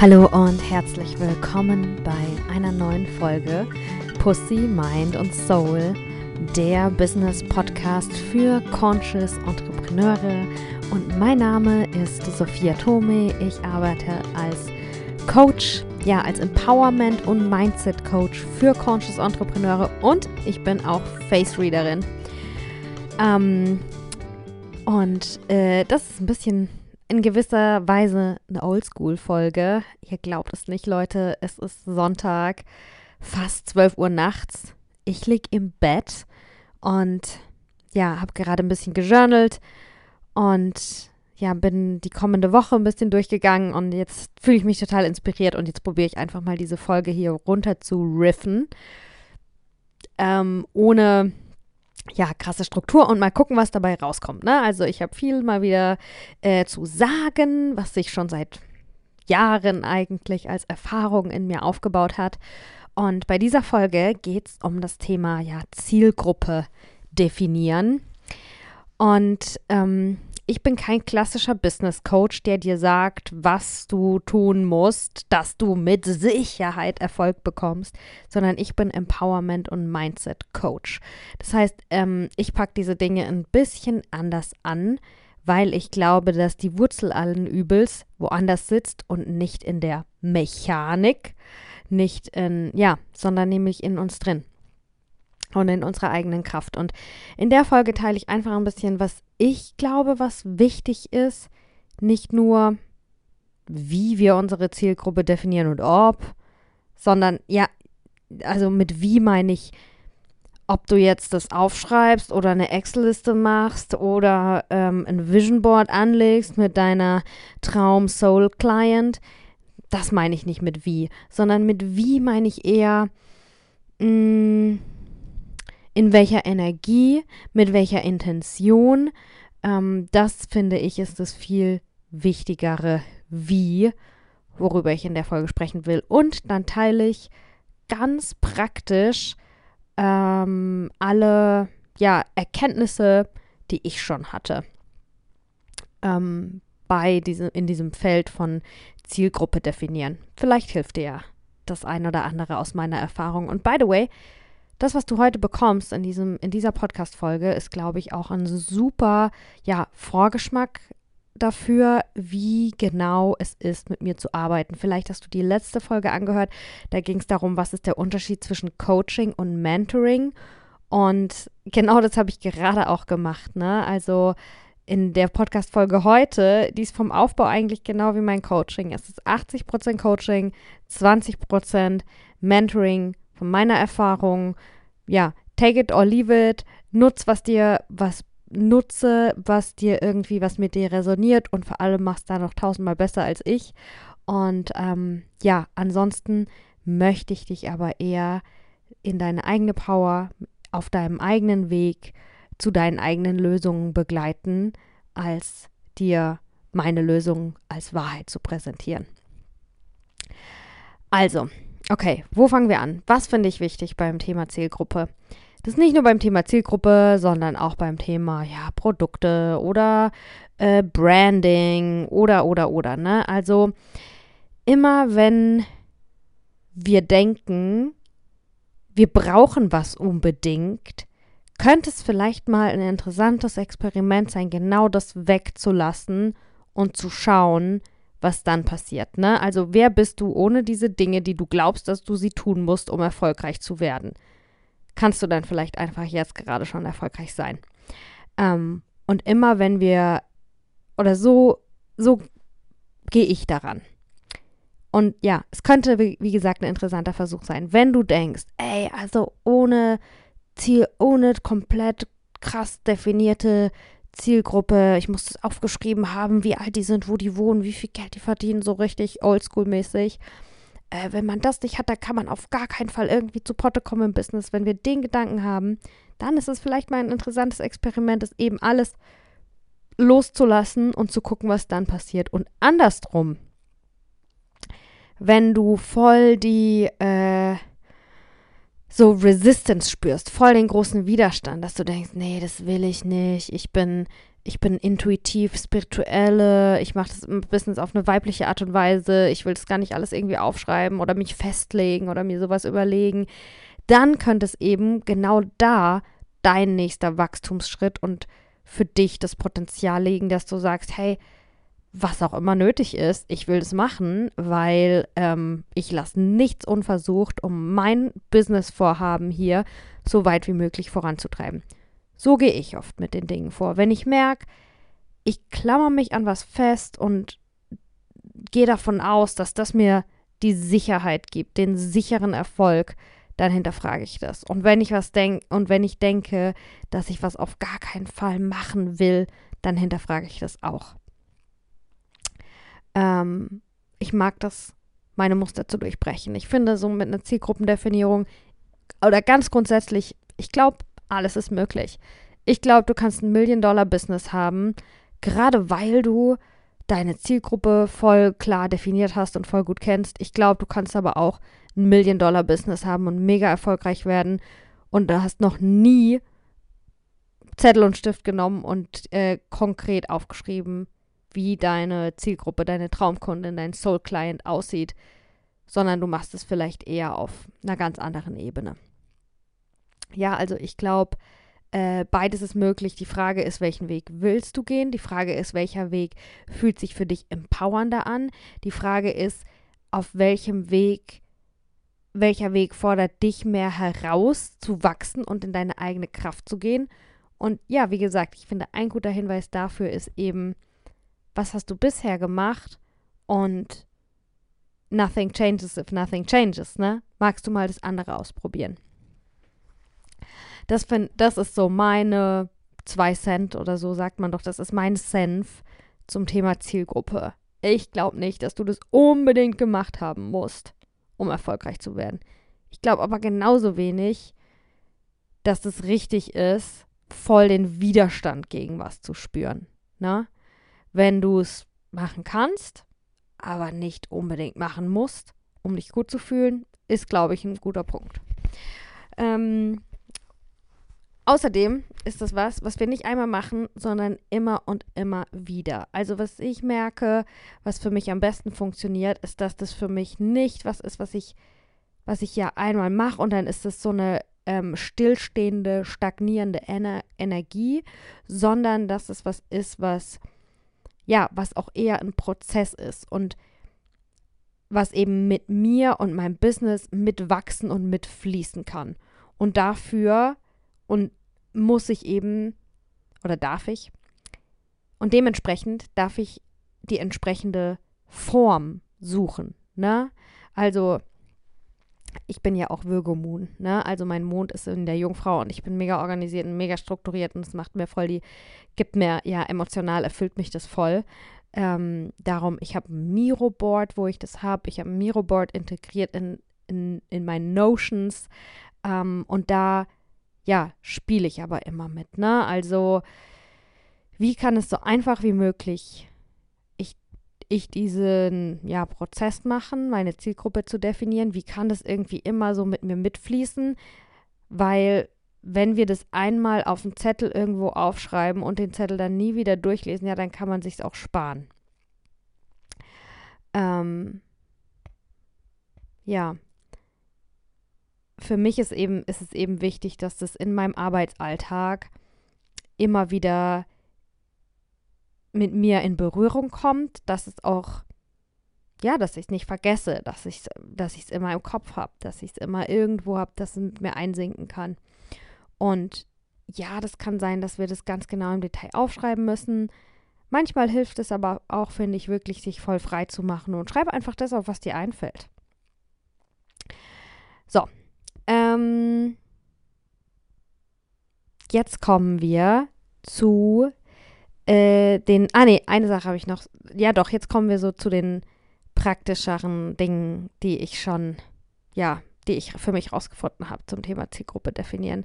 Hallo und herzlich willkommen bei einer neuen Folge Pussy, Mind und Soul, der Business Podcast für Conscious Entrepreneure. Und mein Name ist Sophia Tome. Ich arbeite als Coach, ja, als Empowerment- und Mindset-Coach für Conscious Entrepreneure und ich bin auch Face-Readerin. Ähm, und äh, das ist ein bisschen in gewisser Weise eine Oldschool-Folge. Ihr glaubt es nicht, Leute. Es ist Sonntag, fast 12 Uhr nachts. Ich lieg im Bett und ja, habe gerade ein bisschen gejournalt und ja, bin die kommende Woche ein bisschen durchgegangen und jetzt fühle ich mich total inspiriert und jetzt probiere ich einfach mal diese Folge hier runter zu riffen. Ähm, ohne ja, krasse Struktur und mal gucken, was dabei rauskommt. Ne? Also ich habe viel mal wieder äh, zu sagen, was sich schon seit Jahren eigentlich als Erfahrung in mir aufgebaut hat. Und bei dieser Folge geht es um das Thema ja, Zielgruppe definieren. Und ähm, ich bin kein klassischer Business Coach, der dir sagt, was du tun musst, dass du mit Sicherheit Erfolg bekommst, sondern ich bin Empowerment und Mindset Coach. Das heißt, ähm, ich packe diese Dinge ein bisschen anders an, weil ich glaube, dass die Wurzel allen Übels woanders sitzt und nicht in der Mechanik, nicht in, ja, sondern nämlich in uns drin und in unserer eigenen Kraft. Und in der Folge teile ich einfach ein bisschen, was ich glaube, was wichtig ist, nicht nur, wie wir unsere Zielgruppe definieren und ob, sondern ja, also mit wie meine ich, ob du jetzt das aufschreibst oder eine Excel-Liste machst oder ähm, ein Vision Board anlegst mit deiner Traum-Soul-Client, das meine ich nicht mit wie, sondern mit wie meine ich eher, mh, mm, in welcher Energie, mit welcher Intention. Ähm, das finde ich ist das viel wichtigere Wie, worüber ich in der Folge sprechen will. Und dann teile ich ganz praktisch ähm, alle ja, Erkenntnisse, die ich schon hatte. Ähm, bei diesem, in diesem Feld von Zielgruppe definieren. Vielleicht hilft dir ja das ein oder andere aus meiner Erfahrung. Und by the way, das, was du heute bekommst in, diesem, in dieser Podcast-Folge, ist, glaube ich, auch ein super ja, Vorgeschmack dafür, wie genau es ist, mit mir zu arbeiten. Vielleicht hast du die letzte Folge angehört. Da ging es darum, was ist der Unterschied zwischen Coaching und Mentoring. Und genau das habe ich gerade auch gemacht. Ne? Also in der Podcast-Folge heute, die ist vom Aufbau eigentlich genau wie mein Coaching. Es ist 80% Coaching, 20% Mentoring von meiner Erfahrung, ja, take it or leave it, nutz, was dir, was nutze, was dir irgendwie, was mit dir resoniert und vor allem machst da noch tausendmal besser als ich. Und ähm, ja, ansonsten möchte ich dich aber eher in deine eigene Power, auf deinem eigenen Weg zu deinen eigenen Lösungen begleiten, als dir meine Lösung als Wahrheit zu präsentieren. Also, Okay, wo fangen wir an? Was finde ich wichtig beim Thema Zielgruppe? Das ist nicht nur beim Thema Zielgruppe, sondern auch beim Thema ja, Produkte oder äh, Branding oder oder oder. Ne? Also immer wenn wir denken, wir brauchen was unbedingt, könnte es vielleicht mal ein interessantes Experiment sein, genau das wegzulassen und zu schauen, was dann passiert. Ne? Also wer bist du ohne diese Dinge, die du glaubst, dass du sie tun musst, um erfolgreich zu werden? Kannst du dann vielleicht einfach jetzt gerade schon erfolgreich sein? Ähm, und immer wenn wir, oder so, so gehe ich daran. Und ja, es könnte, wie, gesagt, ein interessanter Versuch sein, wenn du denkst, ey, also ohne Ziel, ohne komplett krass definierte Zielgruppe, ich muss das aufgeschrieben haben, wie alt die sind, wo die wohnen, wie viel Geld die verdienen, so richtig oldschool-mäßig. Äh, wenn man das nicht hat, dann kann man auf gar keinen Fall irgendwie zu Potte kommen im Business. Wenn wir den Gedanken haben, dann ist es vielleicht mal ein interessantes Experiment, es eben alles loszulassen und zu gucken, was dann passiert. Und andersrum, wenn du voll die äh, so Resistance spürst, voll den großen Widerstand, dass du denkst, nee, das will ich nicht, ich bin ich bin intuitiv, spirituelle, ich mache das Business auf eine weibliche Art und Weise, ich will das gar nicht alles irgendwie aufschreiben oder mich festlegen oder mir sowas überlegen, dann könnte es eben genau da dein nächster Wachstumsschritt und für dich das Potenzial legen, dass du sagst, hey, was auch immer nötig ist, ich will das machen, weil ähm, ich lasse nichts unversucht, um mein Business-Vorhaben hier so weit wie möglich voranzutreiben. So gehe ich oft mit den Dingen vor. Wenn ich merke, ich klammer mich an was fest und gehe davon aus, dass das mir die Sicherheit gibt, den sicheren Erfolg, dann hinterfrage ich das. Und wenn ich was denke und wenn ich denke, dass ich was auf gar keinen Fall machen will, dann hinterfrage ich das auch. Ähm, ich mag das, meine Muster zu durchbrechen. Ich finde, so mit einer Zielgruppendefinierung oder ganz grundsätzlich, ich glaube, alles ist möglich. Ich glaube, du kannst ein Million-Dollar-Business haben, gerade weil du deine Zielgruppe voll klar definiert hast und voll gut kennst. Ich glaube, du kannst aber auch ein Million-Dollar-Business haben und mega erfolgreich werden und du hast noch nie Zettel und Stift genommen und äh, konkret aufgeschrieben, wie deine Zielgruppe, deine Traumkundin, dein Soul-Client aussieht, sondern du machst es vielleicht eher auf einer ganz anderen Ebene. Ja, also ich glaube, äh, beides ist möglich. Die Frage ist, welchen Weg willst du gehen? Die Frage ist, welcher Weg fühlt sich für dich empowernder an? Die Frage ist, auf welchem Weg, welcher Weg fordert dich mehr heraus, zu wachsen und in deine eigene Kraft zu gehen? Und ja, wie gesagt, ich finde, ein guter Hinweis dafür ist eben, was hast du bisher gemacht und nothing changes if nothing changes, ne? Magst du mal das andere ausprobieren? Das, find, das ist so meine zwei Cent oder so, sagt man doch, das ist mein Senf zum Thema Zielgruppe. Ich glaube nicht, dass du das unbedingt gemacht haben musst, um erfolgreich zu werden. Ich glaube aber genauso wenig, dass es richtig ist, voll den Widerstand gegen was zu spüren. Ne? Wenn du es machen kannst, aber nicht unbedingt machen musst, um dich gut zu fühlen, ist, glaube ich, ein guter Punkt. Ähm, Außerdem ist das was, was wir nicht einmal machen, sondern immer und immer wieder. Also was ich merke, was für mich am besten funktioniert, ist, dass das für mich nicht was ist, was ich, was ich ja einmal mache und dann ist es so eine ähm, stillstehende, stagnierende Ener Energie, sondern dass es was ist, was ja, was auch eher ein Prozess ist und was eben mit mir und meinem Business mitwachsen und mitfließen kann. Und dafür und muss ich eben oder darf ich und dementsprechend darf ich die entsprechende Form suchen, ne? Also ich bin ja auch Virgo Moon, ne? Also mein Mond ist in der Jungfrau und ich bin mega organisiert und mega strukturiert und es macht mir voll die, gibt mir, ja, emotional erfüllt mich das voll. Ähm, darum, ich habe ein Miro-Board, wo ich das habe. Ich habe ein Miro-Board integriert in, in, in meinen Notions ähm, und da ja, spiele ich aber immer mit, ne? Also, wie kann es so einfach wie möglich ich, ich diesen ja, Prozess machen, meine Zielgruppe zu definieren? Wie kann das irgendwie immer so mit mir mitfließen? Weil wenn wir das einmal auf einen Zettel irgendwo aufschreiben und den Zettel dann nie wieder durchlesen, ja, dann kann man sich auch sparen. Ähm, ja, für mich ist eben, ist es eben wichtig, dass das in meinem Arbeitsalltag immer wieder mit mir in Berührung kommt, dass es auch, ja, dass ich es nicht vergesse, dass ich es dass ich's immer im Kopf habe, dass ich es immer irgendwo habe, dass es mit mir einsinken kann. Und ja, das kann sein, dass wir das ganz genau im Detail aufschreiben müssen. Manchmal hilft es aber auch, finde ich, wirklich, sich voll frei zu machen und schreibe einfach das auf, was dir einfällt. So, ähm, jetzt kommen wir zu äh, den. Ah, nee, eine Sache habe ich noch. Ja, doch, jetzt kommen wir so zu den praktischeren Dingen, die ich schon, ja, die ich für mich rausgefunden habe zum Thema Zielgruppe definieren.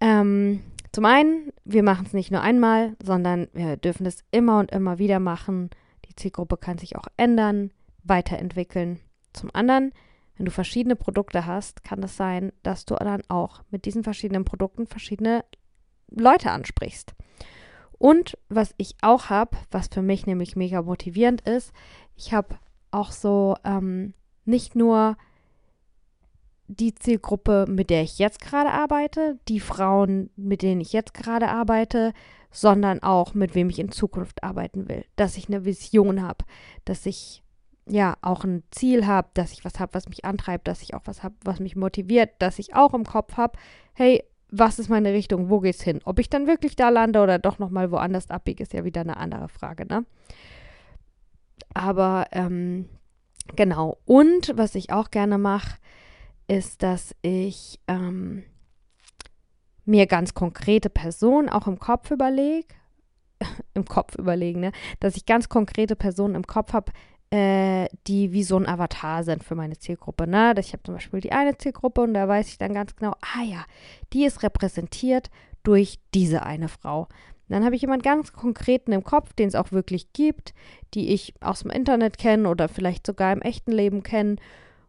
Ähm, zum einen, wir machen es nicht nur einmal, sondern wir dürfen es immer und immer wieder machen. Die Zielgruppe kann sich auch ändern, weiterentwickeln. Zum anderen, wenn du verschiedene Produkte hast, kann es sein, dass du dann auch mit diesen verschiedenen Produkten verschiedene Leute ansprichst. Und was ich auch habe, was für mich nämlich mega motivierend ist, ich habe auch so ähm, nicht nur die Zielgruppe, mit der ich jetzt gerade arbeite, die Frauen, mit denen ich jetzt gerade arbeite, sondern auch mit wem ich in Zukunft arbeiten will. Dass ich eine Vision habe, dass ich ja auch ein Ziel habe, dass ich was habe, was mich antreibt, dass ich auch was habe, was mich motiviert, dass ich auch im Kopf habe, hey, was ist meine Richtung, wo geht's hin? Ob ich dann wirklich da lande oder doch nochmal woanders abbiege, ist ja wieder eine andere Frage, ne? Aber ähm, genau. Und was ich auch gerne mache, ist, dass ich ähm, mir ganz konkrete Personen auch im Kopf überlege, im Kopf überlegen, ne? dass ich ganz konkrete Personen im Kopf habe, die wie so ein Avatar sind für meine Zielgruppe. Ne? Ich habe zum Beispiel die eine Zielgruppe und da weiß ich dann ganz genau, ah ja, die ist repräsentiert durch diese eine Frau. Dann habe ich jemanden ganz konkreten im Kopf, den es auch wirklich gibt, die ich aus dem Internet kenne oder vielleicht sogar im echten Leben kenne.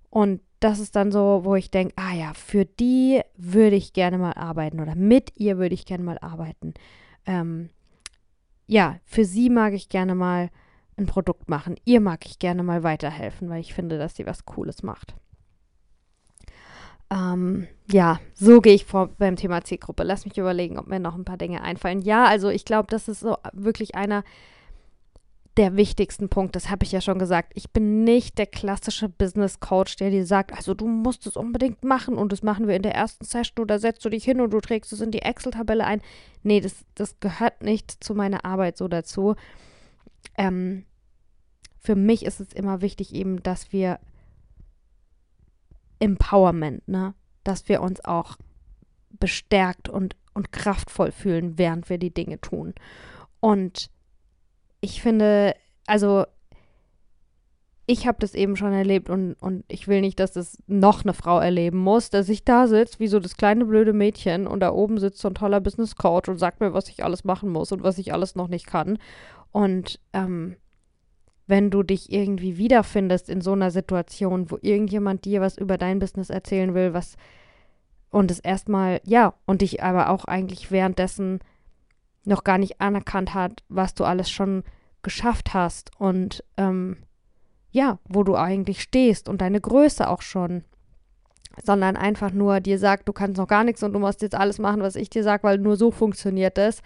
Und das ist dann so, wo ich denke, ah ja, für die würde ich gerne mal arbeiten oder mit ihr würde ich gerne mal arbeiten. Ähm, ja, für sie mag ich gerne mal ein Produkt machen. Ihr mag ich gerne mal weiterhelfen, weil ich finde, dass sie was Cooles macht. Ähm, ja, so gehe ich vor beim Thema Zielgruppe. Lass mich überlegen, ob mir noch ein paar Dinge einfallen. Ja, also ich glaube, das ist so wirklich einer der wichtigsten Punkte. Das habe ich ja schon gesagt. Ich bin nicht der klassische Business Coach, der dir sagt, also du musst es unbedingt machen und das machen wir in der ersten Session oder setzt du dich hin und du trägst es in die Excel-Tabelle ein. Nee, das, das gehört nicht zu meiner Arbeit so dazu. Ähm, für mich ist es immer wichtig, eben, dass wir Empowerment, ne? Dass wir uns auch bestärkt und, und kraftvoll fühlen, während wir die Dinge tun. Und ich finde, also ich habe das eben schon erlebt und, und ich will nicht, dass das noch eine Frau erleben muss, dass ich da sitze, wie so das kleine blöde Mädchen und da oben sitzt so ein toller Business Coach und sagt mir, was ich alles machen muss und was ich alles noch nicht kann. Und ähm, wenn du dich irgendwie wiederfindest in so einer Situation, wo irgendjemand dir was über dein Business erzählen will, was und es erstmal, ja, und dich aber auch eigentlich währenddessen noch gar nicht anerkannt hat, was du alles schon geschafft hast und ähm, ja, wo du eigentlich stehst und deine Größe auch schon, sondern einfach nur dir sagt, du kannst noch gar nichts und du musst jetzt alles machen, was ich dir sage, weil nur so funktioniert es,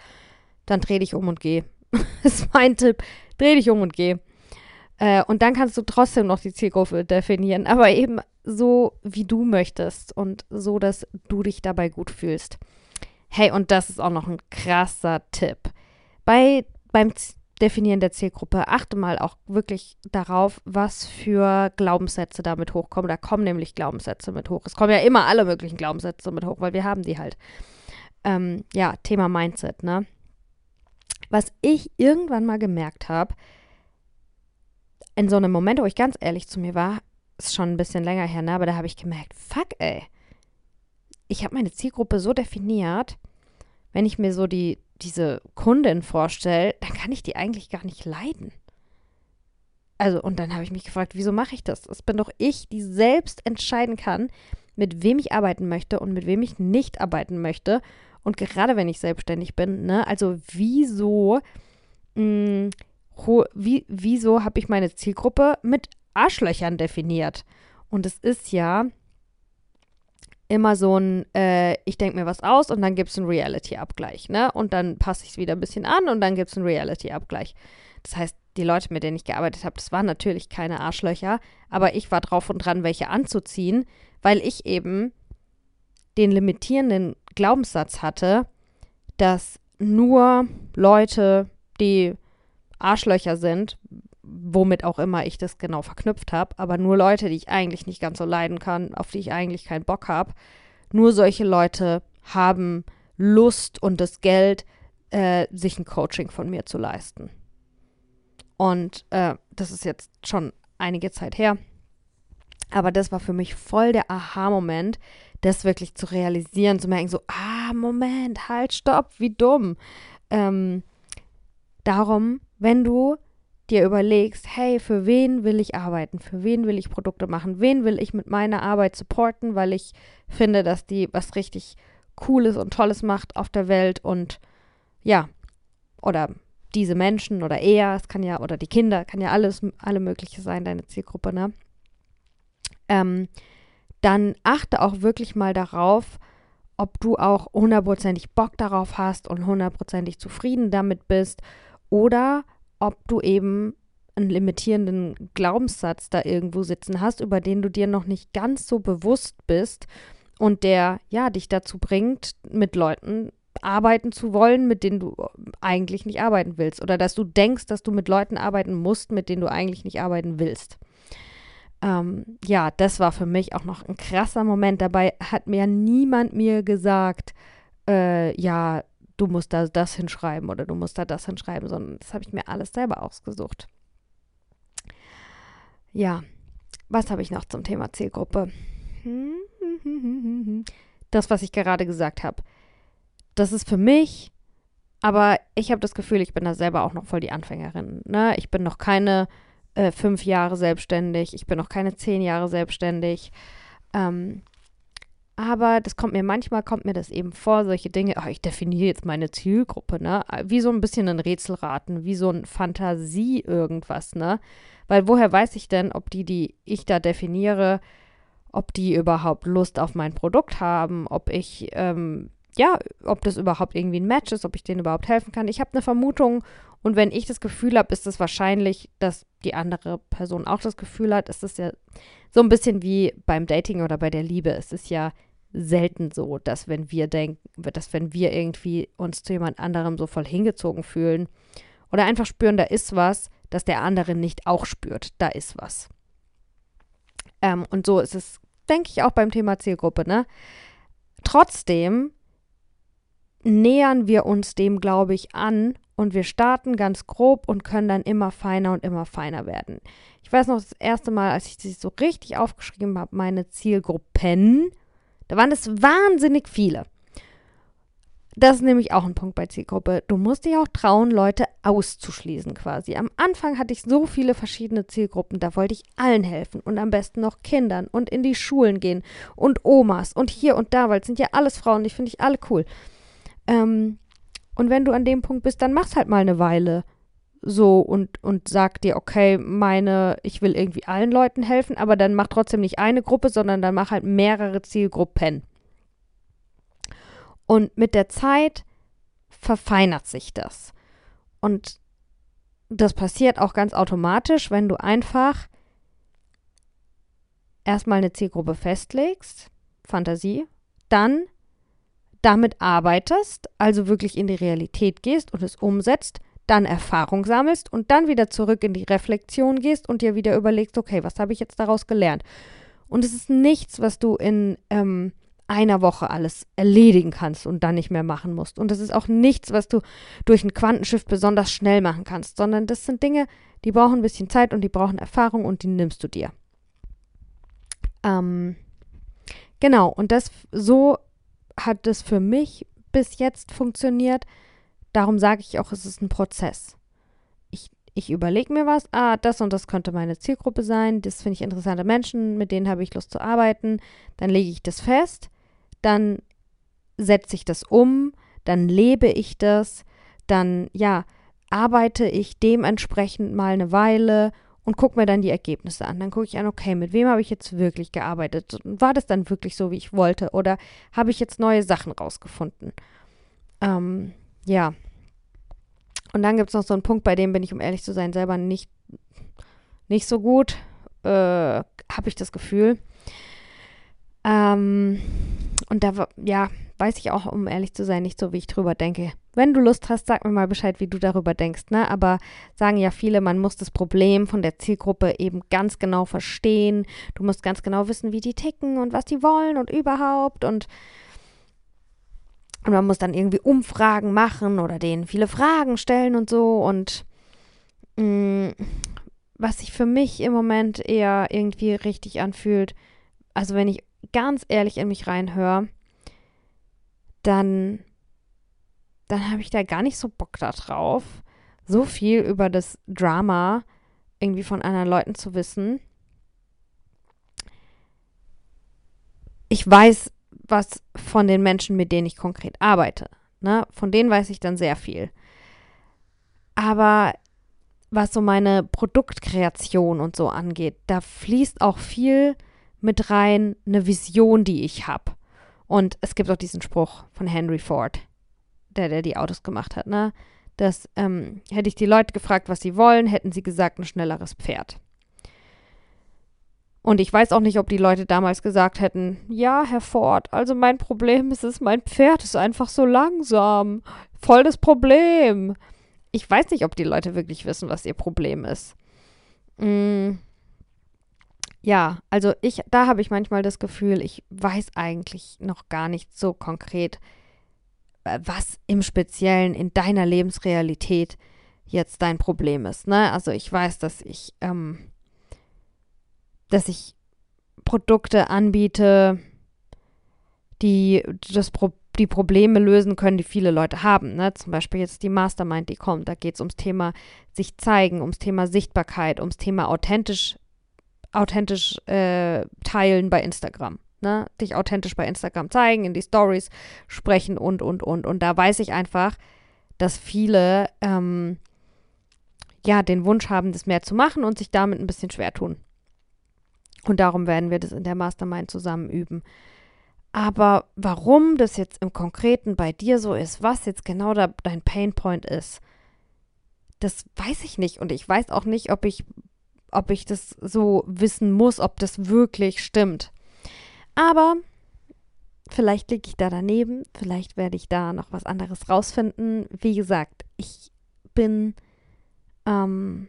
dann dreh dich um und geh. das ist mein Tipp. Dreh dich um und geh. Äh, und dann kannst du trotzdem noch die Zielgruppe definieren, aber eben so, wie du möchtest und so, dass du dich dabei gut fühlst. Hey, und das ist auch noch ein krasser Tipp. Bei, beim Definieren der Zielgruppe achte mal auch wirklich darauf, was für Glaubenssätze damit hochkommen. Da kommen nämlich Glaubenssätze mit hoch. Es kommen ja immer alle möglichen Glaubenssätze mit hoch, weil wir haben die halt. Ähm, ja, Thema Mindset, ne? Was ich irgendwann mal gemerkt habe, in so einem Moment, wo ich ganz ehrlich zu mir war, ist schon ein bisschen länger her, ne? aber da habe ich gemerkt, fuck, ey. Ich habe meine Zielgruppe so definiert, wenn ich mir so die, diese Kundin vorstelle, dann kann ich die eigentlich gar nicht leiden. Also, und dann habe ich mich gefragt, wieso mache ich das? Das bin doch ich, die selbst entscheiden kann, mit wem ich arbeiten möchte und mit wem ich nicht arbeiten möchte. Und gerade wenn ich selbstständig bin, ne, also wieso mh, mm, wie, wieso habe ich meine Zielgruppe mit Arschlöchern definiert? Und es ist ja immer so ein, äh, ich denke mir was aus und dann gibt es einen Reality-Abgleich, ne? Und dann passe ich es wieder ein bisschen an und dann gibt es einen Reality-Abgleich. Das heißt, die Leute, mit denen ich gearbeitet habe, das waren natürlich keine Arschlöcher, aber ich war drauf und dran, welche anzuziehen, weil ich eben den limitierenden Glaubenssatz hatte, dass nur Leute, die Arschlöcher sind, womit auch immer ich das genau verknüpft habe, aber nur Leute, die ich eigentlich nicht ganz so leiden kann, auf die ich eigentlich keinen Bock habe, nur solche Leute haben Lust und das Geld, äh, sich ein Coaching von mir zu leisten. Und äh, das ist jetzt schon einige Zeit her. Aber das war für mich voll der Aha-Moment, das wirklich zu realisieren, zu merken, so, ah, Moment, halt, stopp, wie dumm. Ähm, darum wenn du dir überlegst, hey, für wen will ich arbeiten, für wen will ich Produkte machen, wen will ich mit meiner Arbeit supporten, weil ich finde, dass die was richtig Cooles und Tolles macht auf der Welt und ja, oder diese Menschen oder er, es kann ja, oder die Kinder, kann ja alles, alle mögliche sein, deine Zielgruppe, ne? Ähm, dann achte auch wirklich mal darauf, ob du auch hundertprozentig Bock darauf hast und hundertprozentig zufrieden damit bist oder ob du eben einen limitierenden Glaubenssatz da irgendwo sitzen hast, über den du dir noch nicht ganz so bewusst bist und der ja dich dazu bringt, mit Leuten arbeiten zu wollen, mit denen du eigentlich nicht arbeiten willst oder dass du denkst, dass du mit Leuten arbeiten musst, mit denen du eigentlich nicht arbeiten willst. Ähm, ja, das war für mich auch noch ein krasser Moment. Dabei hat mir niemand mir gesagt, äh, ja, du musst da das hinschreiben oder du musst da das hinschreiben, sondern das habe ich mir alles selber ausgesucht. Ja, was habe ich noch zum Thema Zielgruppe? Das, was ich gerade gesagt habe. Das ist für mich, aber ich habe das Gefühl, ich bin da selber auch noch voll die Anfängerin. Ne? Ich bin noch keine äh, fünf Jahre selbstständig, ich bin noch keine zehn Jahre selbstständig. Ähm, aber das kommt mir manchmal, kommt mir das eben vor, solche Dinge, oh, ich definiere jetzt meine Zielgruppe, ne? Wie so ein bisschen ein Rätselraten, wie so ein Fantasie irgendwas, ne? Weil woher weiß ich denn, ob die, die ich da definiere, ob die überhaupt Lust auf mein Produkt haben, ob ich, ähm, ja, ob das überhaupt irgendwie ein Match ist, ob ich denen überhaupt helfen kann. Ich habe eine Vermutung und wenn ich das Gefühl habe, ist es wahrscheinlich, dass die andere Person auch das Gefühl hat. Es ist ja so ein bisschen wie beim Dating oder bei der Liebe. Es ist ja selten so, dass wenn wir denken, dass wenn wir irgendwie uns zu jemand anderem so voll hingezogen fühlen oder einfach spüren, da ist was, dass der andere nicht auch spürt, da ist was. Ähm, und so ist es, denke ich, auch beim Thema Zielgruppe, ne? Trotzdem nähern wir uns dem, glaube ich, an und wir starten ganz grob und können dann immer feiner und immer feiner werden. Ich weiß noch das erste Mal, als ich sie so richtig aufgeschrieben habe, meine Zielgruppen, da waren es wahnsinnig viele. Das ist nämlich auch ein Punkt bei Zielgruppe. Du musst dich auch trauen, Leute auszuschließen quasi. Am Anfang hatte ich so viele verschiedene Zielgruppen, da wollte ich allen helfen und am besten noch Kindern und in die Schulen gehen und Omas und hier und da, weil es sind ja alles Frauen, ich finde ich alle cool. Ähm, und wenn du an dem Punkt bist, dann mach's halt mal eine Weile so und, und sag dir, okay, meine, ich will irgendwie allen Leuten helfen, aber dann mach trotzdem nicht eine Gruppe, sondern dann mach halt mehrere Zielgruppen. Und mit der Zeit verfeinert sich das. Und das passiert auch ganz automatisch, wenn du einfach erstmal eine Zielgruppe festlegst, Fantasie, dann damit arbeitest, also wirklich in die Realität gehst und es umsetzt, dann Erfahrung sammelst und dann wieder zurück in die Reflexion gehst und dir wieder überlegst, okay, was habe ich jetzt daraus gelernt? Und es ist nichts, was du in ähm, einer Woche alles erledigen kannst und dann nicht mehr machen musst. Und es ist auch nichts, was du durch ein Quantenschiff besonders schnell machen kannst, sondern das sind Dinge, die brauchen ein bisschen Zeit und die brauchen Erfahrung und die nimmst du dir. Ähm, genau, und das so hat es für mich bis jetzt funktioniert. Darum sage ich auch, es ist ein Prozess. Ich, ich überlege mir was, ah, das und das könnte meine Zielgruppe sein, das finde ich interessante Menschen, mit denen habe ich Lust zu arbeiten, dann lege ich das fest, dann setze ich das um, dann lebe ich das, dann ja, arbeite ich dementsprechend mal eine Weile und gucke mir dann die Ergebnisse an. Dann gucke ich an, okay, mit wem habe ich jetzt wirklich gearbeitet? War das dann wirklich so, wie ich wollte? Oder habe ich jetzt neue Sachen rausgefunden? Ähm, ja. Und dann gibt es noch so einen Punkt, bei dem bin ich, um ehrlich zu sein, selber nicht, nicht so gut. Äh, habe ich das Gefühl. Ähm, und da, ja, weiß ich auch, um ehrlich zu sein, nicht so, wie ich drüber denke. Wenn du Lust hast, sag mir mal Bescheid, wie du darüber denkst, ne? Aber sagen ja viele, man muss das Problem von der Zielgruppe eben ganz genau verstehen. Du musst ganz genau wissen, wie die ticken und was die wollen und überhaupt und und man muss dann irgendwie Umfragen machen oder denen viele Fragen stellen und so. Und mh, mm, was sich für mich im Moment eher irgendwie richtig anfühlt, also wenn ich ganz ehrlich in mich reinhöre, dann, dann habe ich da gar nicht so Bock darauf, so viel über das Drama irgendwie von anderen Leuten zu wissen. Ich weiß was von den Menschen, mit denen ich konkret arbeite. Ne? Von denen weiß ich dann sehr viel. Aber was so meine Produktkreation und so angeht, da fließt auch viel mit rein eine Vision, die ich habe. Und es gibt auch diesen Spruch von Henry Ford, der, der die Autos gemacht hat, ne? Dass ähm, hätte ich die Leute gefragt, was sie wollen, hätten sie gesagt, ein schnelleres Pferd. Und ich weiß auch nicht, ob die Leute damals gesagt hätten, ja, Herr Ford, also mein Problem ist es, mein Pferd ist einfach so langsam. Voll das Problem. Ich weiß nicht, ob die Leute wirklich wissen, was ihr Problem ist. Mm. Ja, also ich, da habe ich manchmal das Gefühl, ich weiß eigentlich noch gar nicht so konkret, äh, was im Speziellen in deiner Lebensrealität jetzt dein Problem ist. Ne? Also ich weiß, dass ich ähm, dass ich Produkte anbiete, die das Pro die Probleme lösen können, die viele Leute haben. Ne? Zum Beispiel jetzt die Mastermind, die kommt. Da geht es ums Thema sich zeigen, ums Thema Sichtbarkeit, ums Thema authentisch, authentisch äh, teilen bei Instagram. Ne? Dich authentisch bei Instagram zeigen, in die Stories sprechen und, und, und. Und da weiß ich einfach, dass viele ähm, ja den Wunsch haben, das mehr zu machen und sich damit ein bisschen schwer tun. Und darum werden wir das in der Mastermind zusammen üben. Aber warum das jetzt im Konkreten bei dir so ist, was jetzt genau da dein Painpoint ist, das weiß ich nicht. Und ich weiß auch nicht, ob ich, ob ich das so wissen muss, ob das wirklich stimmt. Aber vielleicht liege ich da daneben, vielleicht werde ich da noch was anderes rausfinden. Wie gesagt, ich bin ähm,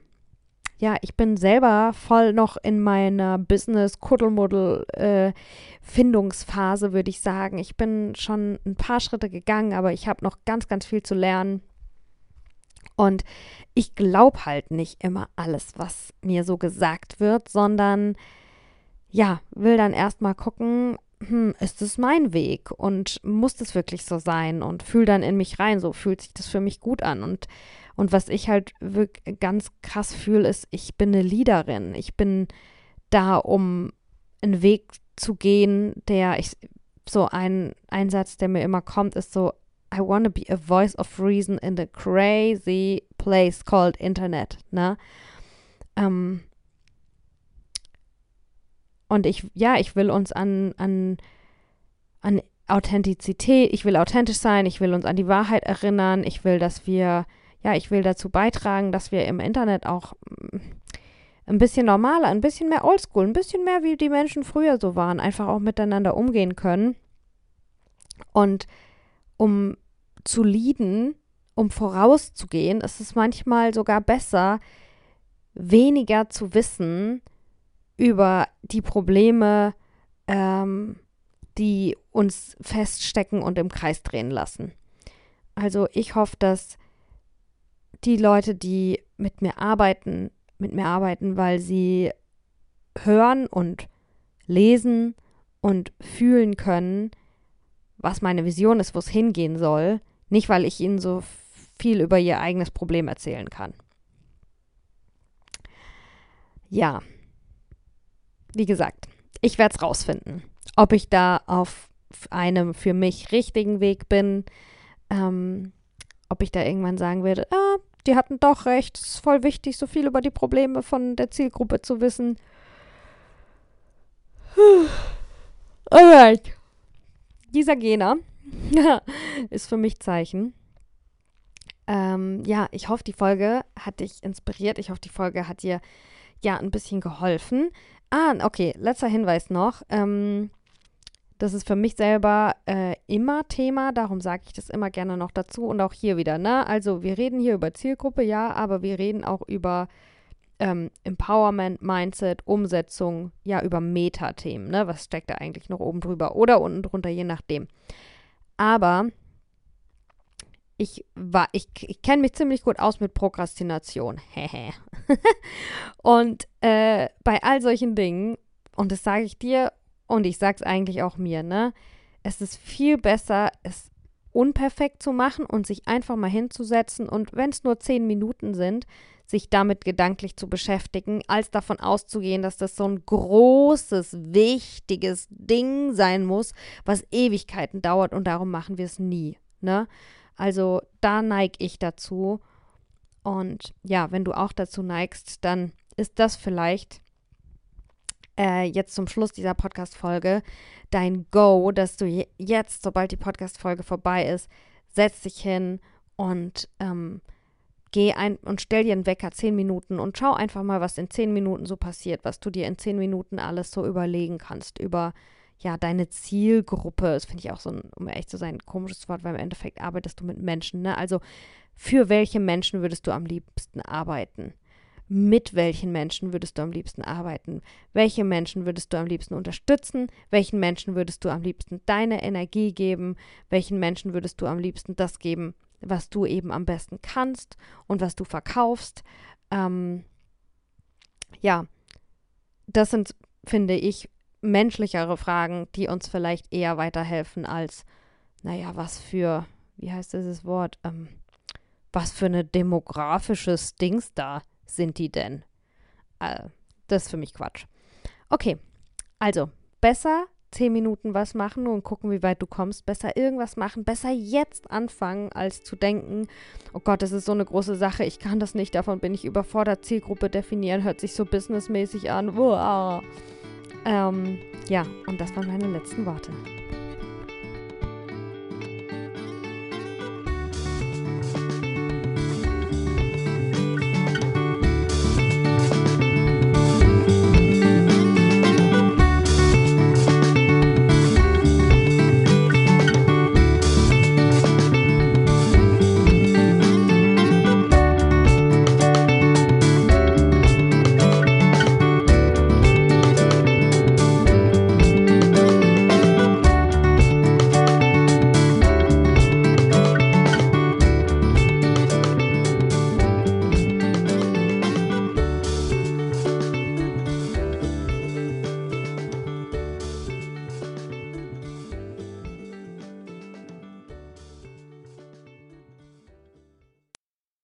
ja, ich bin selber voll noch in meiner Business-Kuddelmuddel-Findungsphase, äh, würde ich sagen. Ich bin schon ein paar Schritte gegangen, aber ich habe noch ganz, ganz viel zu lernen. Und ich glaube halt nicht immer alles, was mir so gesagt wird, sondern ja, will dann erstmal gucken, hm, ist es mein Weg? Und muss das wirklich so sein? Und fühle dann in mich rein, so fühlt sich das für mich gut an. Und und was ich halt ganz krass fühle, ist, ich bin eine Leaderin. Ich bin da, um einen Weg zu gehen, der ich, so ein, ein Satz, der mir immer kommt, ist so, I want to be a voice of reason in the crazy place called Internet, ne? Ähm, und ich, ja, ich will uns an, an, an Authentizität, ich will authentisch sein, ich will uns an die Wahrheit erinnern, ich will, dass wir ja, ich will dazu beitragen, dass wir im Internet auch mm, ein bisschen normaler, ein bisschen mehr oldschool, ein bisschen mehr wie die Menschen früher so waren, einfach auch miteinander umgehen können. Und um zu leaden, um vorauszugehen, ist es manchmal sogar besser, weniger zu wissen über die Probleme, ähm, die uns feststecken und im Kreis drehen lassen. Also ich hoffe, dass die Leute, die mit mir arbeiten, mit mir arbeiten, weil sie hören und lesen und fühlen können, was meine Vision ist, wo es hingehen soll, nicht weil ich ihnen so viel über ihr eigenes Problem erzählen kann. Ja, wie gesagt, ich werde es rausfinden, ob ich da auf einem für mich richtigen Weg bin, ähm, ob ich da irgendwann sagen werde, ah, die hatten doch recht, es ist voll wichtig, so viel über die Probleme von der Zielgruppe zu wissen. Alright. Dieser Gena ist für mich Zeichen. Ähm, ja, ich hoffe, die Folge hat dich inspiriert. Ich hoffe, die Folge hat dir ja ein bisschen geholfen. Ah, okay, letzter Hinweis noch. Ähm, das ist für mich selber äh, immer Thema, darum sage ich das immer gerne noch dazu und auch hier wieder. Ne? Also wir reden hier über Zielgruppe, ja, aber wir reden auch über ähm, Empowerment, Mindset, Umsetzung, ja, über Metathemen. Ne? Was steckt da eigentlich noch oben drüber oder unten drunter, je nachdem. Aber ich war, ich, ich kenne mich ziemlich gut aus mit Prokrastination. und äh, bei all solchen Dingen, und das sage ich dir und ich sag's eigentlich auch mir, ne? Es ist viel besser, es unperfekt zu machen und sich einfach mal hinzusetzen und wenn es nur zehn Minuten sind, sich damit gedanklich zu beschäftigen, als davon auszugehen, dass das so ein großes, wichtiges Ding sein muss, was Ewigkeiten dauert und darum machen wir es nie. Ne? Also da neige ich dazu. Und ja, wenn du auch dazu neigst, dann ist das vielleicht äh, jetzt zum Schluss dieser Podcast-Folge dein Go, dass du jetzt, sobald die Podcast-Folge vorbei ist, setz dich hin und ähm, geh ein und stell dir einen Wecker zehn Minuten und schau einfach mal, was in zehn Minuten so passiert, was du dir in zehn Minuten alles so überlegen kannst über ja, deine Zielgruppe. Das finde ich auch so ein, um ehrlich zu sein, ein komisches Wort, weil im Endeffekt arbeitest du mit Menschen, ne? Also für welche Menschen würdest du am liebsten arbeiten? Mit welchen Menschen würdest du am liebsten arbeiten? Welche Menschen würdest du am liebsten unterstützen? Welchen Menschen würdest du am liebsten deine Energie geben? Welchen Menschen würdest du am liebsten das geben, was du eben am besten kannst und was du verkaufst? Ähm, ja, das sind, finde ich, menschlichere Fragen, die uns vielleicht eher weiterhelfen als, naja, was für, wie heißt dieses Wort, ähm, was für eine demografisches Dings da sind die denn? Äh, das ist für mich Quatsch. Okay, also besser zehn Minuten was machen und gucken, wie weit du kommst. Besser irgendwas machen. Besser jetzt anfangen, als zu denken, oh Gott, das ist so eine große Sache. Ich kann das nicht. Davon bin ich überfordert. Zielgruppe definieren hört sich so businessmäßig an. Uah. Ähm, ja, und das waren meine letzten Worte.